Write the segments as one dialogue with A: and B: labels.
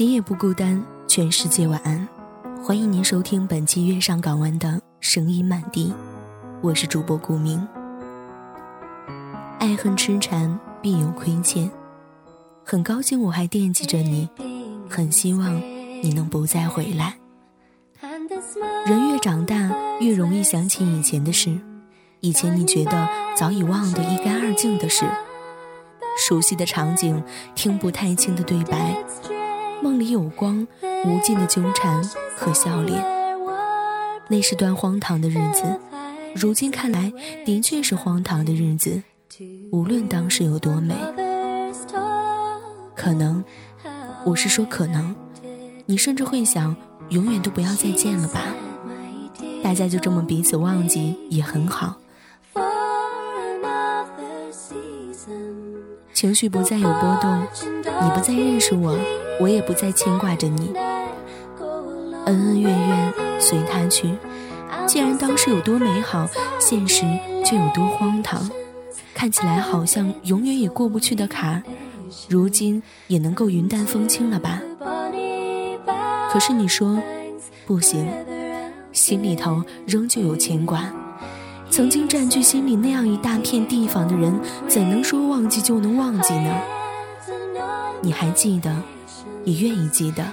A: 今夜不孤单，全世界晚安。欢迎您收听本期《月上港湾》的声音满地，我是主播顾明。爱恨痴缠必有亏欠，很高兴我还惦记着你，很希望你能不再回来。人越长大，越容易想起以前的事，以前你觉得早已忘得一干二净的事，熟悉的场景，听不太清的对白，梦里有光。无尽的纠缠和笑脸，那是段荒唐的日子。如今看来，的确是荒唐的日子。无论当时有多美，可能，我是说可能，你甚至会想，永远都不要再见了吧？大家就这么彼此忘记也很好。情绪不再有波动，你不再认识我，我也不再牵挂着你。恩恩怨怨随他去。既然当时有多美好，现实就有多荒唐。看起来好像永远也过不去的坎，如今也能够云淡风轻了吧？可是你说不行，心里头仍旧有牵挂。曾经占据心里那样一大片地方的人，怎能说忘记就能忘记呢？你还记得，也愿意记得。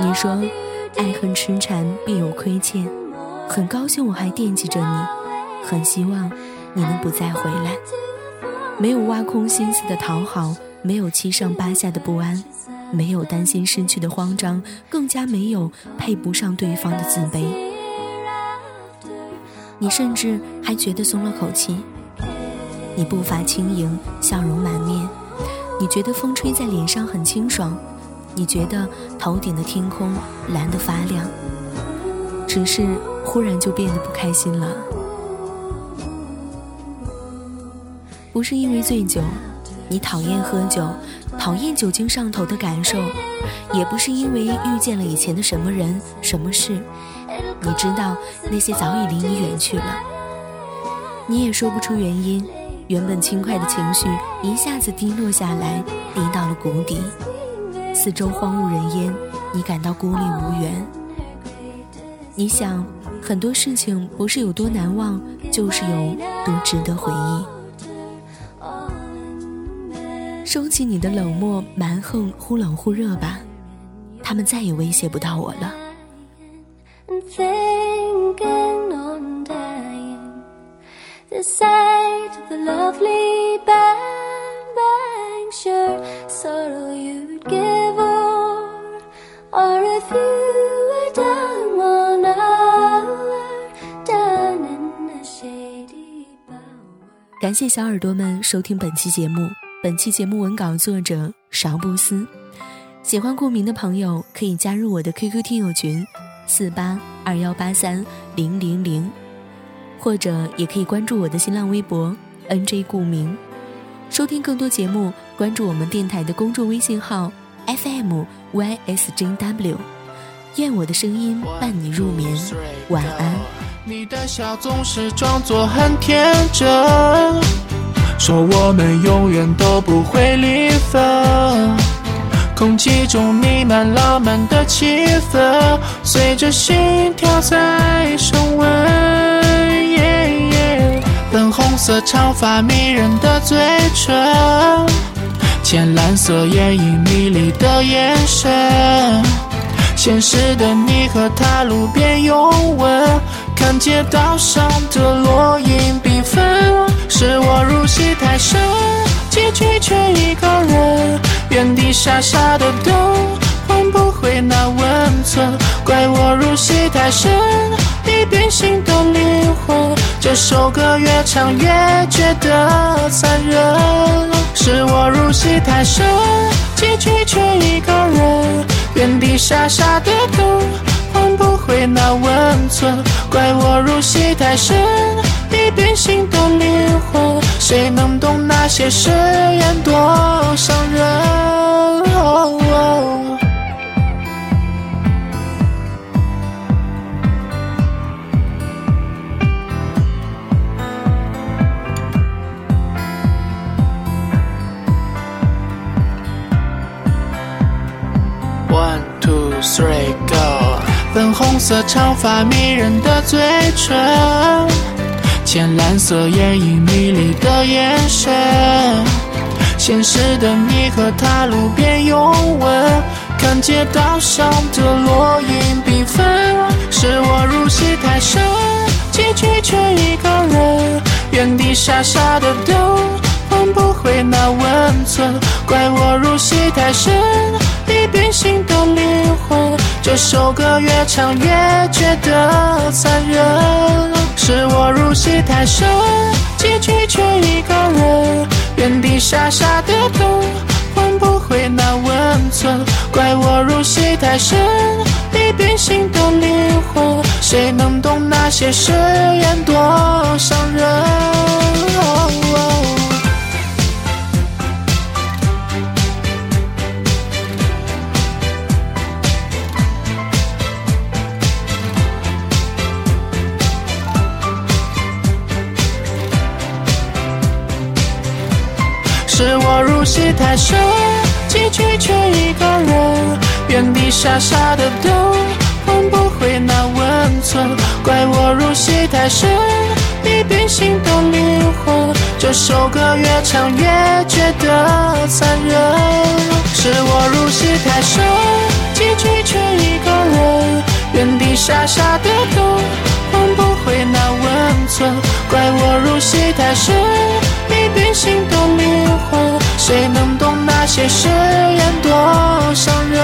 A: 你说，爱恨痴缠必有亏欠，很高兴我还惦记着你，很希望你能不再回来。没有挖空心思的讨好，没有七上八下的不安，没有担心失去的慌张，更加没有配不上对方的自卑。你甚至还觉得松了口气。你步伐轻盈，笑容满面，你觉得风吹在脸上很清爽。你觉得头顶的天空蓝得发亮，只是忽然就变得不开心了。不是因为醉酒，你讨厌喝酒，讨厌酒精上头的感受；也不是因为遇见了以前的什么人、什么事，你知道那些早已离你远去了。你也说不出原因，原本轻快的情绪一下子低落下来，低到了谷底。四周荒无人烟，你感到孤立无援。你想，很多事情不是有多难忘，就是有多值得回忆。收起你的冷漠蛮横，忽冷忽热吧，他们再也威胁不到我了。
B: The sight of a lovely bang bang sure sorrow you'd give or or if you were down one hour down in a shady
A: 感谢小耳朵们收听本期节目。本期节目文稿作者勺布斯。喜欢顾名的朋友可以加入我的 QQ 听友群四八二幺八三零零零。或者也可以关注我的新浪微博 NJ 顾名。收听更多节目，关注我们电台的公众微信号 FMYSJW。愿我的声音伴你入眠，晚安。你的笑总是装作很天真，说我们永远都不会离分。空气中弥漫浪漫的气氛，随着心跳在色长发迷人的嘴唇，浅蓝色眼影迷离的眼神。现实的你和他路边拥吻。看街道上的落英缤纷，是我入戏太深，结局却一个人原地傻傻的等，换不回那温存。怪我入戏太深，变心的灵魂，这首歌越唱越觉得残忍。
C: 是我入戏太深，结局却一个人，原地傻傻的等，换不回那温存。怪我入戏太深，已变心的灵魂，谁能懂那些誓言多伤人 Three go，粉红色长发迷人的嘴唇，浅蓝色眼影迷离的眼神，现实的你和他路边拥吻，看街道上的落英缤纷，是我入戏太深，结局却一个人，原地傻傻的等，换不回那温存，怪我入戏太深。变心的灵魂，这首歌越唱越觉得残忍。是我入戏太深，结局却一个人，原地傻傻的等，换不回那温存。怪我入戏太深，已变心的灵魂，谁能懂那些誓言多伤人？入戏太深，结局却一个人，原地傻傻的等，换不回那温存。怪我入戏太深，已变心的灵魂，这首歌越唱越觉得残忍。是我入戏太深，结局却一个人，原地傻傻的等，换不回那温存。怪我入戏太深，已变心的灵魂，谁能懂那些誓言多伤人？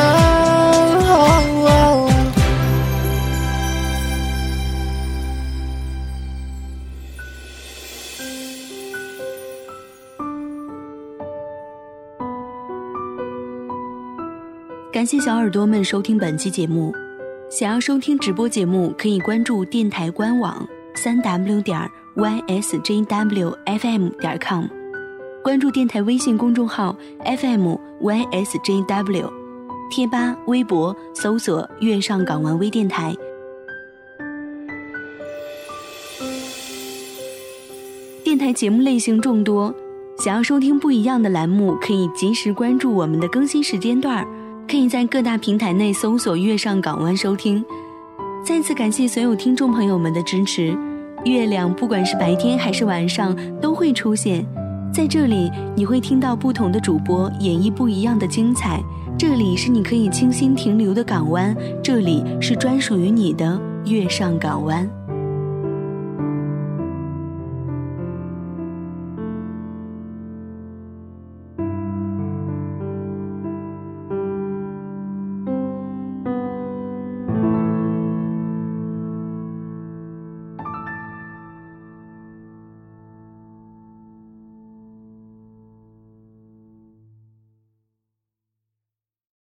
A: 感谢小耳朵们收听本期节目。想要收听直播节目，可以关注电台官网三 w 点 ysjwfm 点 com，关注电台微信公众号 FMYSJW，贴吧、微博搜索“月上港湾微电台”。电台节目类型众多，想要收听不一样的栏目，可以及时关注我们的更新时间段，可以在各大平台内搜索“月上港湾”收听。再次感谢所有听众朋友们的支持。月亮不管是白天还是晚上都会出现，在这里你会听到不同的主播演绎不一样的精彩。这里是你可以清新停留的港湾，这里是专属于你的月上港湾。